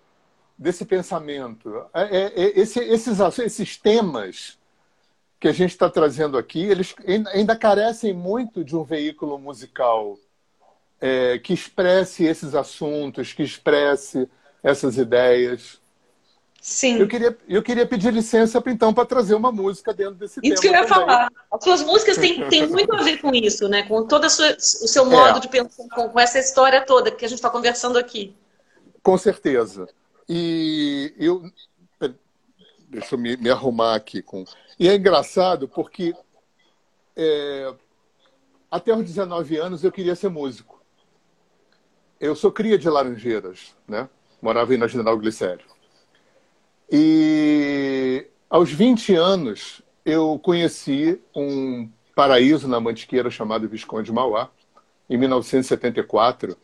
desse pensamento. É, é, é, esse, esses, esses temas que a gente está trazendo aqui, eles ainda carecem muito de um veículo musical é, que expresse esses assuntos, que expresse essas ideias. Sim. Eu queria, eu queria pedir licença, então, para trazer uma música dentro desse isso tema. Isso que eu ia também. falar. As suas músicas têm, têm muito a ver com isso, né? Com todo o seu modo É. de pensar, com, com essa história toda que a gente está conversando aqui. Com certeza. E eu. Deixa eu me, me arrumar aqui. Com... E é engraçado porque é, até os 19 anos eu queria ser músico. Eu sou cria de Laranjeiras, né? Morava aí na General Glicério. E aos 20 anos eu conheci um paraíso na Mantiqueira chamado Visconde Mauá, em 1974.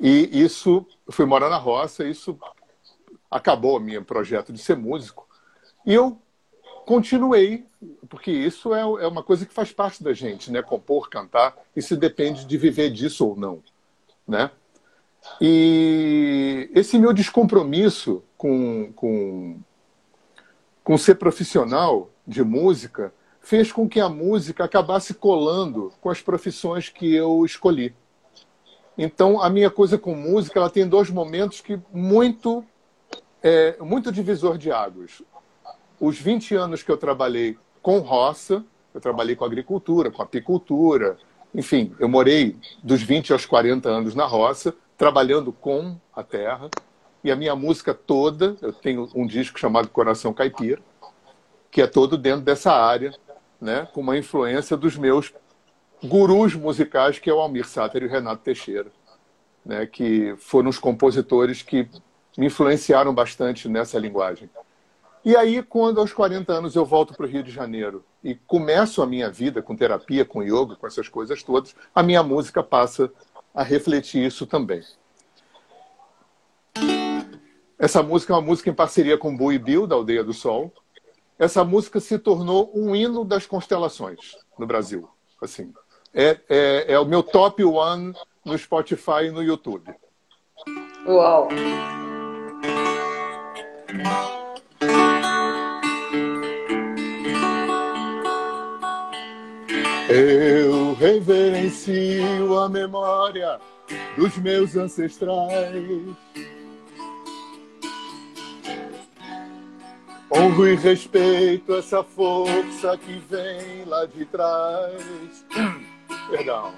E isso, fui morar na roça, isso acabou o meu projeto de ser músico. E eu continuei, porque isso é, é uma coisa que faz parte da gente, né? Compor, cantar, isso depende de viver disso ou não, né? E esse meu descompromisso com, com, com ser profissional de música fez com que a música acabasse colando com as profissões que eu escolhi. Então, a minha coisa com música ela tem dois momentos que muito é, muito divisor de águas. Os 20 anos que eu trabalhei com roça, eu trabalhei com agricultura, com apicultura, enfim, eu morei dos 20 aos 40 anos na roça, trabalhando com a terra, e a minha música toda, eu tenho um disco chamado Coração Caipira, que é todo dentro dessa área, né, com uma influência dos meus gurus musicais, que é o Almir Sater e o Renato Teixeira, né, que foram os compositores que me influenciaram bastante nessa linguagem. E aí, quando aos 40 anos eu volto para o Rio de Janeiro e começo a minha vida com terapia, com yoga, com essas coisas todas, a minha música passa a refletir isso também. Essa música é uma música em parceria com Bui Bill, da Aldeia do Sol. Essa música se tornou um hino das constelações no Brasil. Assim, é, é, é o meu top one no Spotify e no YouTube. Uau! Eu reverencio a memória dos meus ancestrais. Honro e respeito essa força que vem lá de trás. Perdão.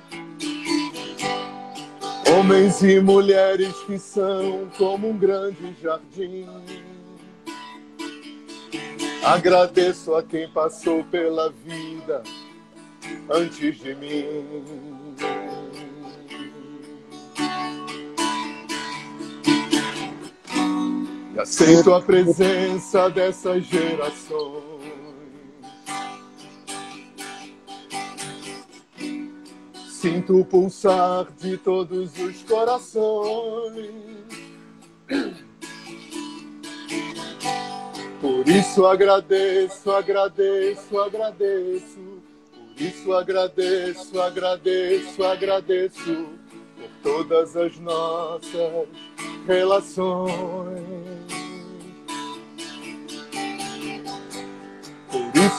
Homens e mulheres que são como um grande jardim. Agradeço a quem passou pela vida antes de mim. E aceito a presença dessas gerações. Sinto o pulsar de todos os corações. Por isso agradeço, agradeço, agradeço. Por isso agradeço, agradeço, agradeço por todas as nossas relações.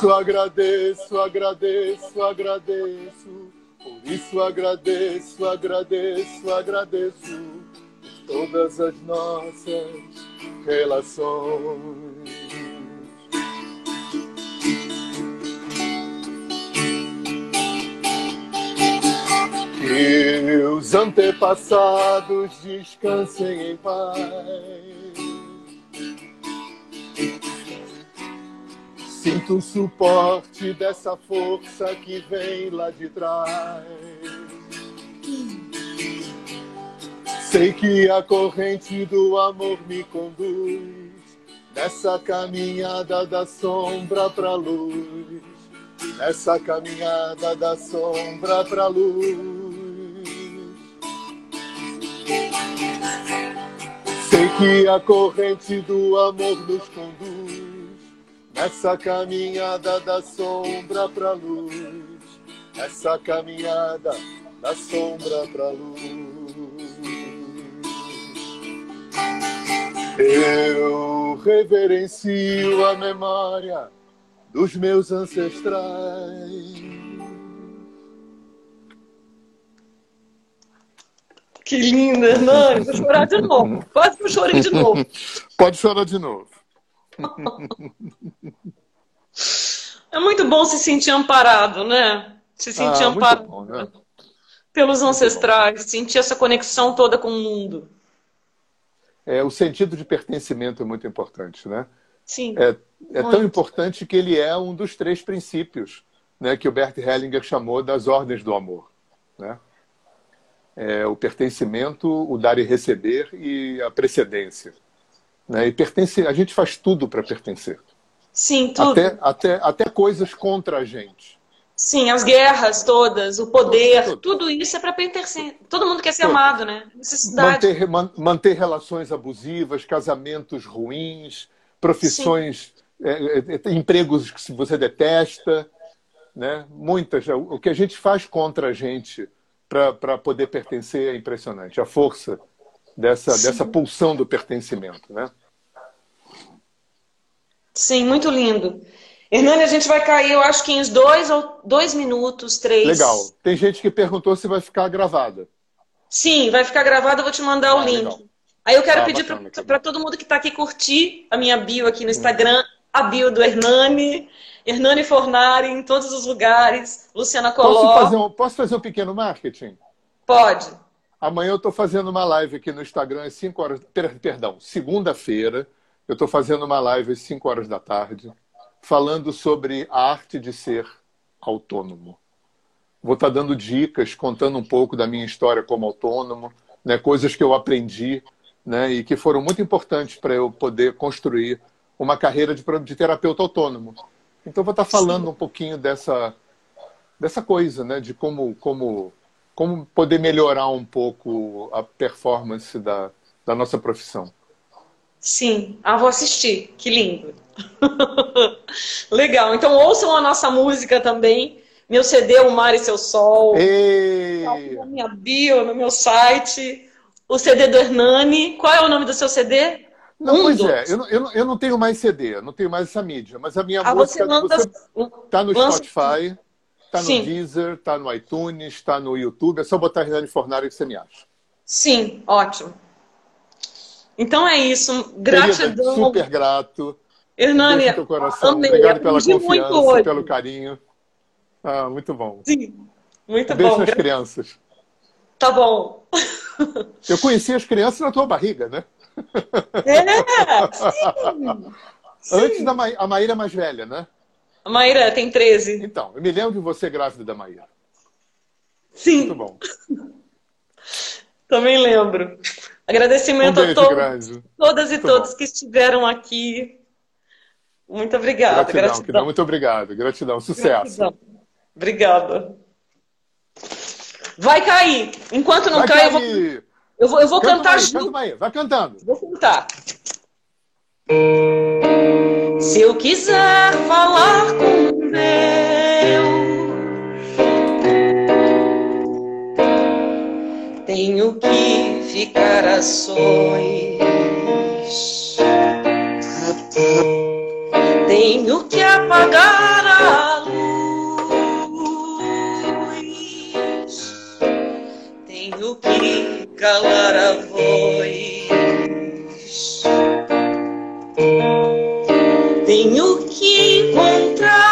Isso agradeço, agradeço, agradeço Por isso agradeço, agradeço, agradeço por todas as nossas relações. Que os antepassados descansem em paz. Sinto o suporte dessa força que vem lá de trás. Sei que a corrente do amor me conduz nessa caminhada da sombra pra luz, nessa caminhada da sombra pra luz. Sei que a corrente do amor nos conduz nessa caminhada da sombra pra luz, nessa caminhada da sombra pra luz. Eu reverencio a memória dos meus ancestrais Que linda, Hernani. Vou chorar de novo. Eu chorei de novo. Pode chorar de novo. É muito bom se sentir amparado, né? Se sentir ah, amparado bom, né? pelos ancestrais, sentir essa conexão toda com o mundo. É, o sentido de pertencimento é muito importante, né? Sim. É, é tão importante que ele é um dos três princípios né, que o Bert Hellinger chamou das ordens do amor. Né? é, o pertencimento, o dar e receber e a precedência. Né? E pertence, a gente faz tudo para pertencer. Sim, tudo. Até, até, até coisas contra a gente. Sim, as guerras todas, o poder, tudo, tudo isso é para pertencer. Todo mundo quer ser tudo. amado, né? Necessidade. Manter, man, manter relações abusivas, casamentos ruins, profissões, é, é, é, empregos que você detesta, né? Muitas. O que a gente faz contra a gente para poder pertencer é impressionante. A força dessa, dessa pulsão do pertencimento, né? Sim, muito lindo. Hernani, a gente vai cair, eu acho que em dois ou dois minutos, três. Legal. Tem gente que perguntou se vai ficar gravada. Sim, vai ficar gravada, eu vou te mandar ah, o link. Legal. Aí eu quero ah, pedir para todo mundo que está aqui curtir a minha bio aqui no Instagram, a bio do Hernani. Hernani Fornari em todos os lugares, Luciana Coló. Posso fazer um, posso fazer um pequeno marketing? Pode. Amanhã eu estou fazendo uma live aqui no Instagram às 5 horas. Perdão, segunda-feira, eu estou fazendo uma live às 5 horas da tarde, falando sobre a arte de ser autônomo. Vou estar tá dando dicas, contando um pouco da minha história como autônomo, né, coisas que eu aprendi né, e que foram muito importantes para eu poder construir uma carreira de, de terapeuta autônomo. Então, vou estar falando Sim. um pouquinho dessa, dessa coisa, né? De como, como, como poder melhorar um pouco a performance da, da nossa profissão. Sim, ah, vou assistir, que lindo. Legal, então ouçam a nossa música também. Meu CD, O Mar e Seu Sol. Ei. Tá na minha bio, no meu site. O CD do Hernani. Qual é o nome do seu CD? Não, pois é, eu, eu, eu não tenho mais CD, não tenho mais essa mídia, mas a minha ah, música você tá no lança... Spotify, tá no Sim. Deezer, tá no iTunes, tá no YouTube, é só botar Hernani Fornari que você me acha. Sim, ótimo. Então é isso, gratidão. Querida, super grato. Hernani, amei. Obrigado pela confiança, pelo carinho. Ah, muito bom. Sim, muito Beijo bom. nas crianças. Tá bom. Eu conheci as crianças na tua barriga, né? É, sim. Antes da Ma a Maíra mais velha, né? A Maíra tem 13. Então, eu me lembro de você grávida da Maíra. Sim. Muito bom. Também lembro. Agradecimento um a todos, todas e Muito todos bom. que estiveram aqui. Muito obrigada. Gratidão, gratidão. Muito obrigado. Gratidão. Sucesso. Gratidão. Obrigada. Vai cair. Enquanto não Vai cai, cair. eu vou. Eu vou, eu vou cantar junto. vai cantando. Vou cantar. Se eu quiser falar com Deus, tenho que ficar a sós. Tenho que apagar a luz. Tenho que calar a voz. tenho que encontrar.